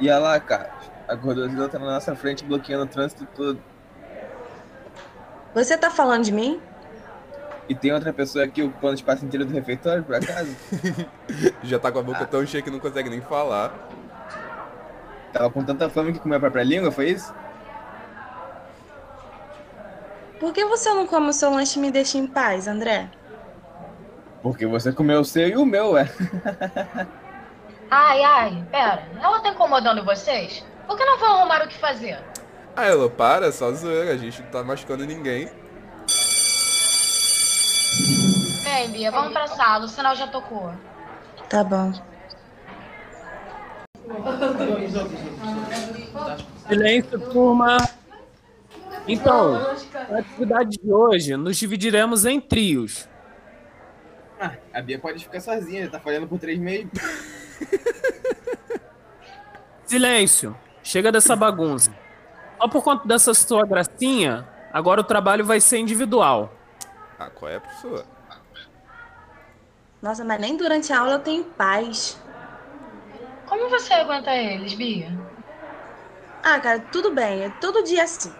E olha lá, cara, a gordosa tá na nossa frente bloqueando o trânsito todo. Você tá falando de mim? E tem outra pessoa aqui ocupando o espaço inteiro do refeitório, por acaso? Já tá com a boca Ah. tão cheia que não consegue nem falar. Tava com tanta fome que comeu a própria língua, foi isso? Por que você não come o seu lanche e me deixa em paz, André? Porque você comeu o seu e o meu, ué. Ai, ai, pera. Ela tá incomodando vocês? Por que não vão arrumar o que fazer? Ah, Elo, para, só zoeira, a gente não tá machucando ninguém. Vem, Bia, vamos pra sala, o sinal já tocou. Tá bom. Silêncio, turma. Então, na atividade de hoje, nos dividiremos em trios. Ah, a Bia pode ficar sozinha, já tá falhando por três meses. Silêncio. Chega dessa bagunça. Só por conta dessa sua gracinha, agora o trabalho vai ser individual. Ah, qual é, professor? Nossa, mas nem durante a aula eu tenho paz. Como você aguenta eles, Bia? Ah, cara, tudo bem. É todo dia assim.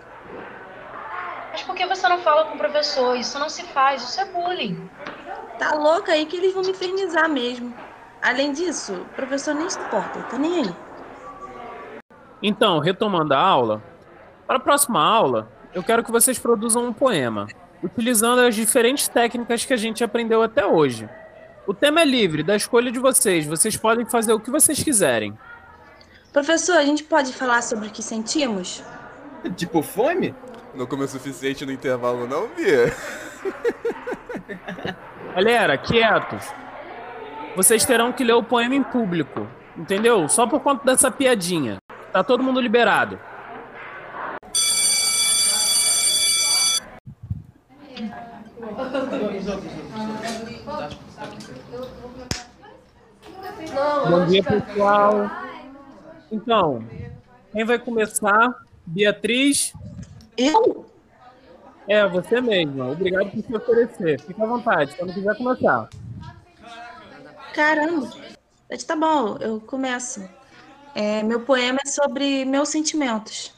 Mas por que você não fala com o professor? Isso não se faz, isso é bullying. Tá louca aí que eles vão me infernizar mesmo. Além disso, o professor nem se importa, tá nem aí. Então, retomando a aula, para a próxima aula, eu quero que vocês produzam um poema, utilizando as diferentes técnicas que a gente aprendeu até hoje. O tema é livre, da escolha de vocês. Vocês podem fazer o que vocês quiserem. Professor, a gente pode falar sobre o que sentimos? Tipo, fome? Não comeu o suficiente no intervalo, não, Bia? Galera, quietos. Vocês terão que ler o poema em público, entendeu? Só por conta dessa piadinha. Tá todo mundo liberado. Bom dia, pessoal. Então, quem vai começar? Beatriz? Eu? É, você mesma. Obrigado por se oferecer. Fica à vontade, quando quiser começar. Caramba. Tá bom, eu começo. É, meu poema é sobre meus sentimentos.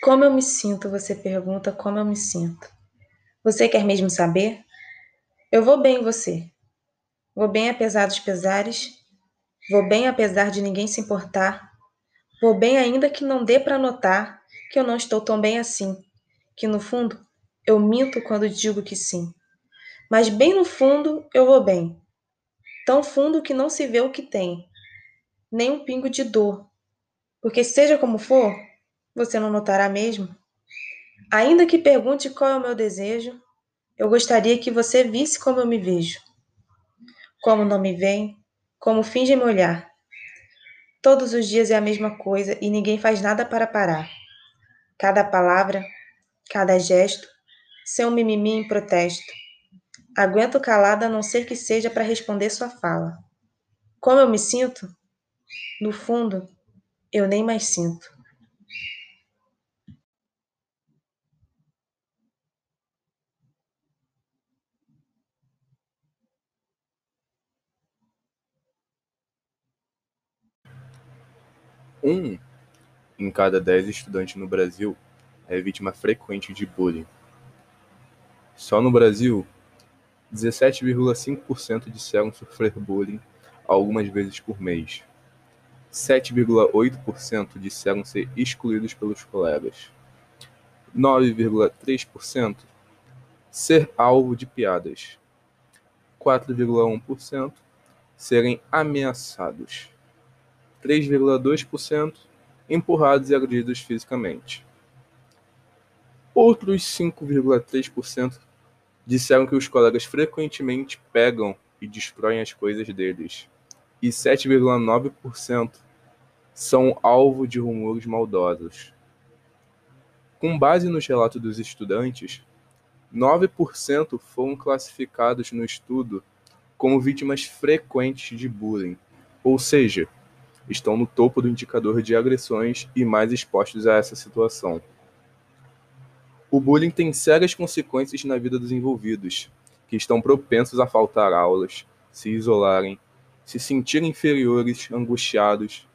Como eu me sinto? Você pergunta como eu me sinto. Você quer mesmo saber? Eu vou bem, você. Vou bem apesar dos pesares. Vou bem apesar de ninguém se importar. Vou bem ainda que não dê para notar que eu não estou tão bem assim. Que no fundo eu minto quando digo que sim. Mas bem no fundo eu vou bem. Tão fundo que não se vê o que tem. Nem um pingo de dor. Porque seja como for, você não notará mesmo. Ainda que pergunte qual é o meu desejo, eu gostaria que você visse como eu me vejo. Como não me veem, como fingem me olhar. Todos os dias é a mesma coisa e ninguém faz nada para parar. Cada palavra, cada gesto, seu mimimi em protesto. Aguento calada a não ser que seja para responder sua fala. Como eu me sinto? No fundo, eu nem mais sinto. Um em cada dez estudantes no Brasil é vítima frequente de bullying. Só no Brasil, 17,5% disseram sofrer bullying algumas vezes por mês. 7,8% disseram ser excluídos pelos colegas. 9,3% ser alvo de piadas. 4,1% serem ameaçados. 3,2% empurrados e agredidos fisicamente. Outros 5,3% disseram que os colegas frequentemente pegam e destroem as coisas deles. E 7,9% são alvo de rumores maldosos. Com base nos relatos dos estudantes, 9% foram classificados no estudo como vítimas frequentes de bullying, ou seja, estão no topo do indicador de agressões e mais expostos a essa situação. O bullying tem sérias consequências na vida dos envolvidos, que estão propensos a faltar aulas, se isolarem, se sentir inferiores, angustiados,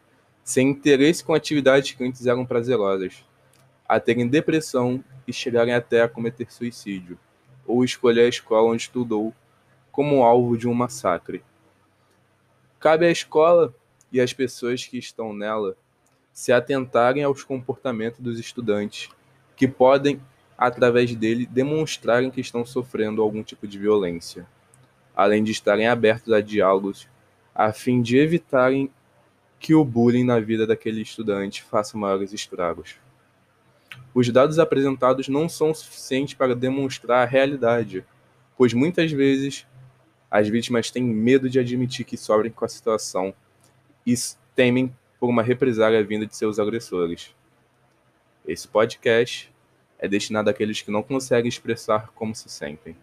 sem interesse com atividades que antes eram prazerosas, a terem depressão e chegarem até a cometer suicídio, ou escolher a escola onde estudou como alvo de um massacre. Cabe à escola e às pessoas que estão nela se atentarem aos comportamentos dos estudantes, que podem, através dele, demonstrarem que estão sofrendo algum tipo de violência, além de estarem abertos a diálogos, a fim de evitarem que o bullying na vida daquele estudante faça maiores estragos. Os dados apresentados não são suficientes para demonstrar a realidade, pois muitas vezes as vítimas têm medo de admitir que sofrem com a situação e temem por uma represália vinda de seus agressores. Esse podcast é destinado àqueles que não conseguem expressar como se sentem.